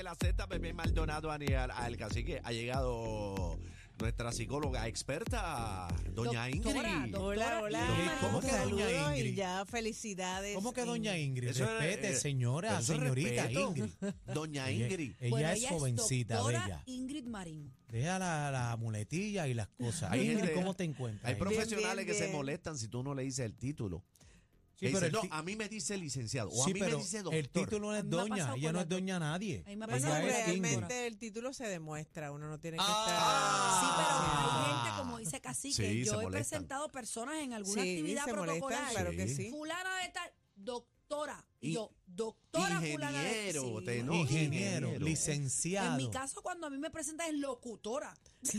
de la Z, Pepe Maldonado, Aniel, al cacique. Ha llegado nuestra psicóloga experta, doña Ingrid. Hola, hola. ¿Cómo que doña Saludos Ingrid? Y ya, felicidades. ¿Cómo que doña Ingrid? Eso es, Respete, eh, señora, eso es señorita respeto. Ingrid. Doña Ingrid. Ella, Bueno, es jovencita, doctora bella. Ingrid Marín. Deja la, la muletilla y las cosas. Hay Ingrid, gente- ¿cómo te encuentras? Hay profesionales bien, que se molestan si tú no le dices el título. Sí, pero no, a mí me dice licenciado o sí, a mí pero me dice doctor. el título no A es doña, ella no es doña nadie. A mí me es Ingrid. realmente el título se demuestra, uno no tiene que Ah. Sí, pero Ah. hay gente, como dice Cacique, Sí, yo he molestan. presentado personas en estar. alguna Sí, actividad se molestan, protocolar. claro que sí. Fulana de tal, doctora. Y yo, doctora fulana de ingeniero, sí, te- no, Ingeniero, ingeniero. licenciado. En mi caso, cuando a mí me presentan es locutora.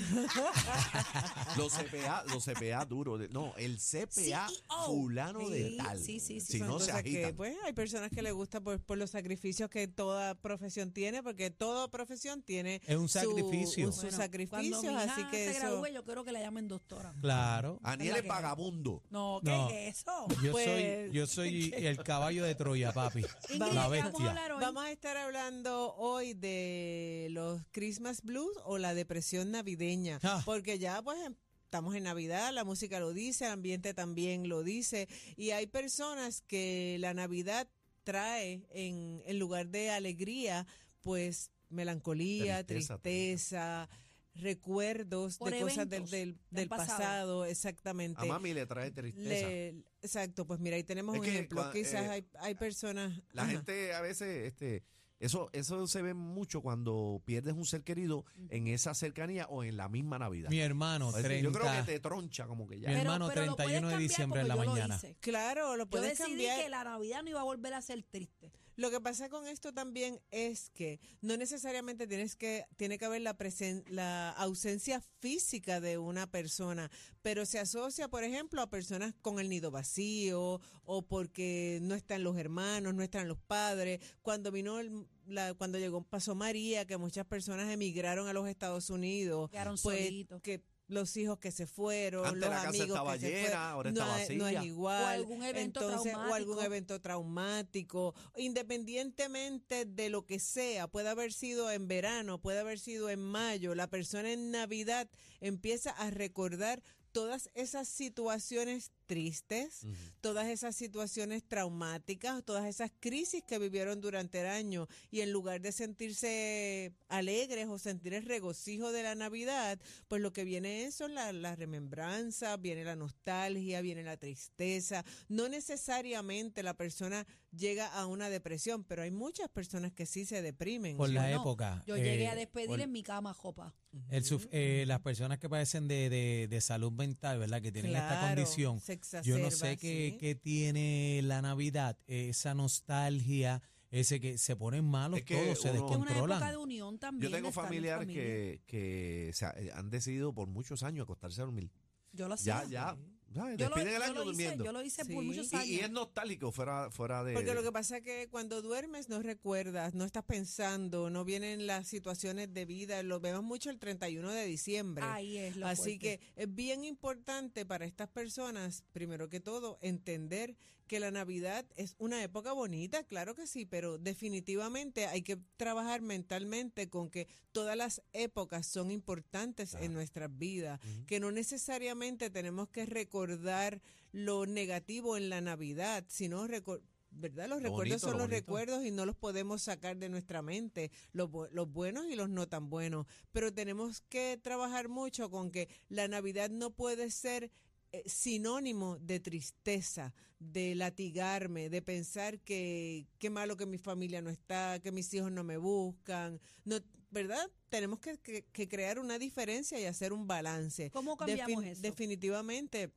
Los CPA, los CPA duro. de- no, el CPA CEO. fulano de tal. sí, sí, sí, si no se cosas que, pues, hay personas que les gusta por, por los sacrificios que toda profesión tiene, porque toda profesión tiene Es un su- sacrificio. un- sus Bueno, sacrificios, cuando mi hija así que se eso... gradúe, yo quiero que la llamen doctora. Claro. Aniel es vagabundo. No, ¿qué No. es eso? Yo Pues- soy, yo soy el caballo de Troya, papi. Ingrid, La ¿qué vamos a bestia. hablar hoy? Vamos a estar hablando hoy de los Christmas Blues o la depresión navideña, Ah. porque ya pues em- estamos en Navidad, la música lo dice, el ambiente también lo dice, y hay personas que la Navidad trae en, en lugar de alegría, pues melancolía, Tristeza tristeza, recuerdos Por de cosas del, del, del pasado. pasado, exactamente. A mami le trae tristeza. Le- exacto, pues mira, ahí tenemos Es un que ejemplo. Quizás eh, hay, hay personas... La Ajá. gente a veces, este, eso, eso se ve mucho cuando pierdes un ser querido en esa cercanía o en la misma Navidad. Mi hermano, Es decir, 30. Yo creo que te troncha como que ya. Mi hermano, 31 puedes de cambiar diciembre en la yo lo mañana. Claro, lo Yo puedes decidí cambiar. que la Navidad no iba a volver a ser triste. Lo que pasa con esto también es que no necesariamente tienes que tiene que haber la presen- la ausencia física de una persona, pero se asocia, por ejemplo, a personas con el nido vacío o porque no están los hermanos, no están los padres. Cuando vino el- la, cuando llegó pasó María, que muchas personas emigraron a los Estados Unidos, Quedaron pues solitos. que los hijos que se fueron, Antes los la casa amigos estaba que se llena, fueron, ahora no, es- no es vacía. igual. O algún evento Entonces, o algún traumático. evento traumático, independientemente de lo que sea, puede haber sido en verano, puede haber sido en mayo, la persona en Navidad empieza a recordar todas esas situaciones tristes, todas esas situaciones traumáticas, todas esas crisis que vivieron durante el año y en lugar de sentirse alegres o sentir el regocijo de la Navidad, pues lo que viene es son la, la remembranza, viene la nostalgia, viene la tristeza. No necesariamente la persona llega a una depresión, pero hay muchas personas que sí se deprimen. Por la no. época. Yo eh, llegué a despedir por- en mi cama, jopa. el suf- eh, las personas que padecen de, de- de salud mental, ¿verdad? Que tienen esta condición. se Yo no sé qué, sí. qué tiene la Navidad, esa nostalgia, ese que se ponen malos Es que todos, se uno- Que es una época de descontrolan. unión también. Yo tengo familiares familia. que, que se ha- eh, han decidido por muchos años acostarse a dormir. Yo lo hacía. Ya, ya. ¿Sabes? Yo lo, el yo año lo hice, durmiendo. yo lo hice por Sí. muchos Y, años. y es nostálgico fuera, fuera de. Porque lo que pasa es que cuando duermes no recuerdas, no estás pensando, no vienen las situaciones de vida, lo vemos mucho el 31 de diciembre. Ahí es lo Así fuerte. que es bien importante para estas personas, primero que todo, entender que la Navidad es una época bonita, claro que sí, pero definitivamente hay que trabajar mentalmente con que todas las épocas son importantes en nuestras vidas, que no necesariamente tenemos que recordar lo negativo en la Navidad, sino recordar ¿Verdad? Los Lo recuerdos bonito, son lo los bonito. recuerdos y no los podemos sacar de nuestra mente, los, los buenos y los no tan buenos. Pero tenemos que trabajar mucho con que la Navidad no puede ser eh, sinónimo de tristeza, de latigarme, de pensar que qué malo que mi familia no está, que mis hijos no me buscan. No, ¿Verdad? Tenemos que, que- que crear una diferencia y hacer un balance. ¿Cómo cambiamos Defin- eso? Definitivamente.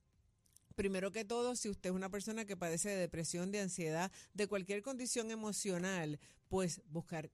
Primero que todo, si usted es una persona que padece de depresión, de ansiedad, de cualquier condición emocional, pues buscar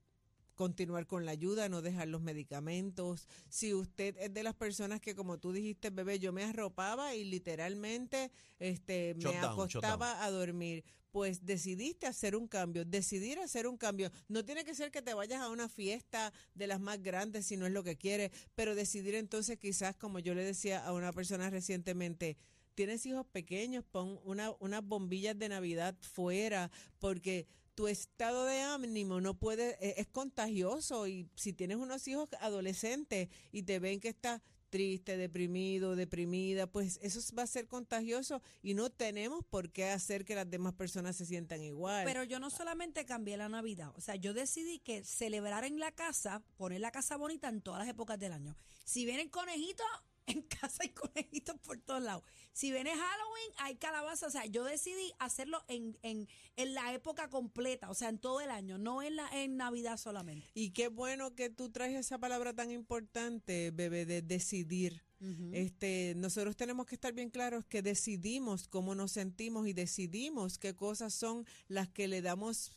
continuar con la ayuda, no dejar los medicamentos. Si usted es de las personas que, como tú dijiste, bebé, yo me arropaba y literalmente este, me acostaba a dormir, pues decidiste hacer un cambio, decidir hacer un cambio. No tiene que ser que te vayas a una fiesta de las más grandes si no es lo que quieres, pero decidir entonces quizás, como yo le decía a una persona recientemente, tienes hijos pequeños, pon una, unas bombillas de Navidad fuera, porque tu estado de ánimo no puede, e- es contagioso y si tienes unos hijos adolescentes y te ven que estás triste, deprimido, deprimida, pues eso va a ser contagioso y no tenemos por qué hacer que las demás personas se sientan igual. Pero yo no solamente cambié la Navidad, o sea, yo decidí que celebrar en la casa, poner la casa bonita en todas las épocas del año. Si vienen conejitos, en casa hay conejitos por todos lados. Si viene Halloween, hay calabaza. O sea, yo decidí hacerlo en, en, en la época completa, o sea, en todo el año, no en, la, en Navidad solamente. y qué bueno que tú traes esa palabra tan importante, bebé, de decidir. Este, nosotros tenemos que estar bien claros que decidimos cómo nos sentimos y decidimos qué cosas son las que le damos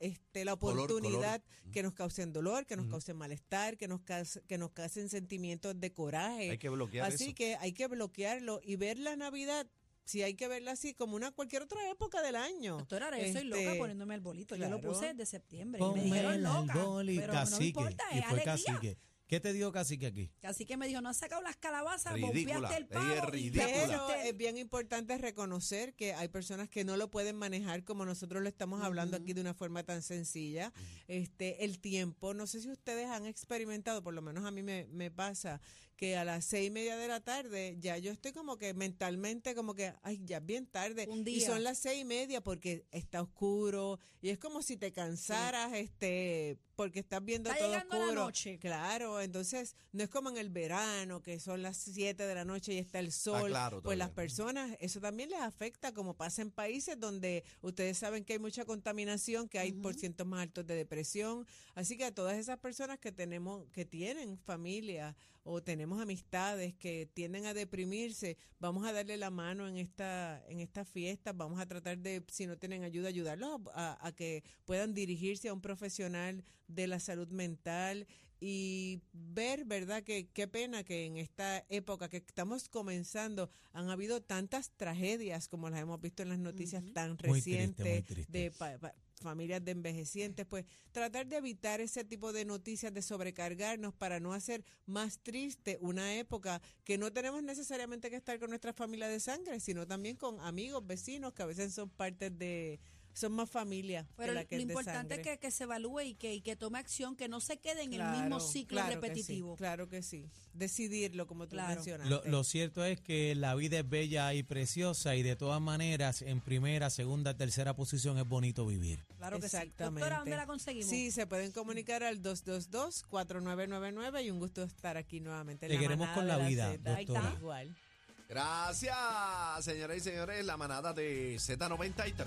este, la Color, color. oportunidad que nos causen dolor, que nos causen malestar, que nos cause- que nos causen sentimientos de coraje. Hay que bloquear Así eso. que hay que bloquearlo y ver la Navidad, si hay que verla así como una cualquier otra época del año. Doctora, ahora yo soy loca Este, poniéndome el bolito. Yo lo claro. puse desde septiembre. y me dijeron loca. y pero no cacique. importa, y es fue alegría. cacique. ¿Qué te dio cacique aquí? Así que me dijo, no has sacado las calabazas, Ridícula, bombeaste el ella es ridícula. ya Pero es bien importante reconocer que hay personas que no lo pueden manejar como nosotros lo estamos hablando aquí de una forma tan sencilla. Este, el tiempo, no sé si ustedes han experimentado, por lo menos a mí me, me pasa, que a las seis y media de la tarde ya yo estoy como que mentalmente como que, ay, ya es bien tarde. Un Y día. son las seis y media porque está oscuro y es como si te cansaras, este, porque estás viendo Está todo llegando la oscuro. noche. Claro, entonces no es como en el verano que son las siete de la noche y está el sol. claro pues las personas, eso también les afecta, como pasa en países donde ustedes saben que hay mucha contaminación, que hay por cientos más altos de depresión. Así que a todas esas personas que tenemos, que tienen familia o tenemos amistades que tienden a deprimirse, vamos a darle la mano en esta, en estas fiestas, vamos a tratar de, si no tienen ayuda, ayudarlos a, que puedan dirigirse a un profesional de la salud mental y ver, ¿verdad? Que qué pena que en esta época que estamos comenzando han habido tantas tragedias como las hemos visto en las noticias tan Muy recientes triste. de pa- pa- familias de envejecientes, pues tratar de evitar ese tipo de noticias de sobrecargarnos para no hacer más triste una época que no tenemos necesariamente que estar con nuestra familia de sangre, sino también con amigos, vecinos que a veces son partes de son más familia Pero que la que lo es de importante es que, que se evalúe y que, y que tome acción, que no se quede en el mismo ciclo claro que sí, repetitivo. claro que sí. Decidirlo, como tú Claro. mencionaste. Lo, lo cierto es que la vida es bella y preciosa y de todas maneras en primera, segunda, tercera posición es bonito vivir. Claro que sí. Exactamente. Doctora, ¿dónde la conseguimos? Sí, se pueden comunicar al 222-4999 y un gusto estar aquí nuevamente. en Te la queremos con la vida, Zeta. Ahí está. Igual. Gracias, señoras y señores, la manada de Z93.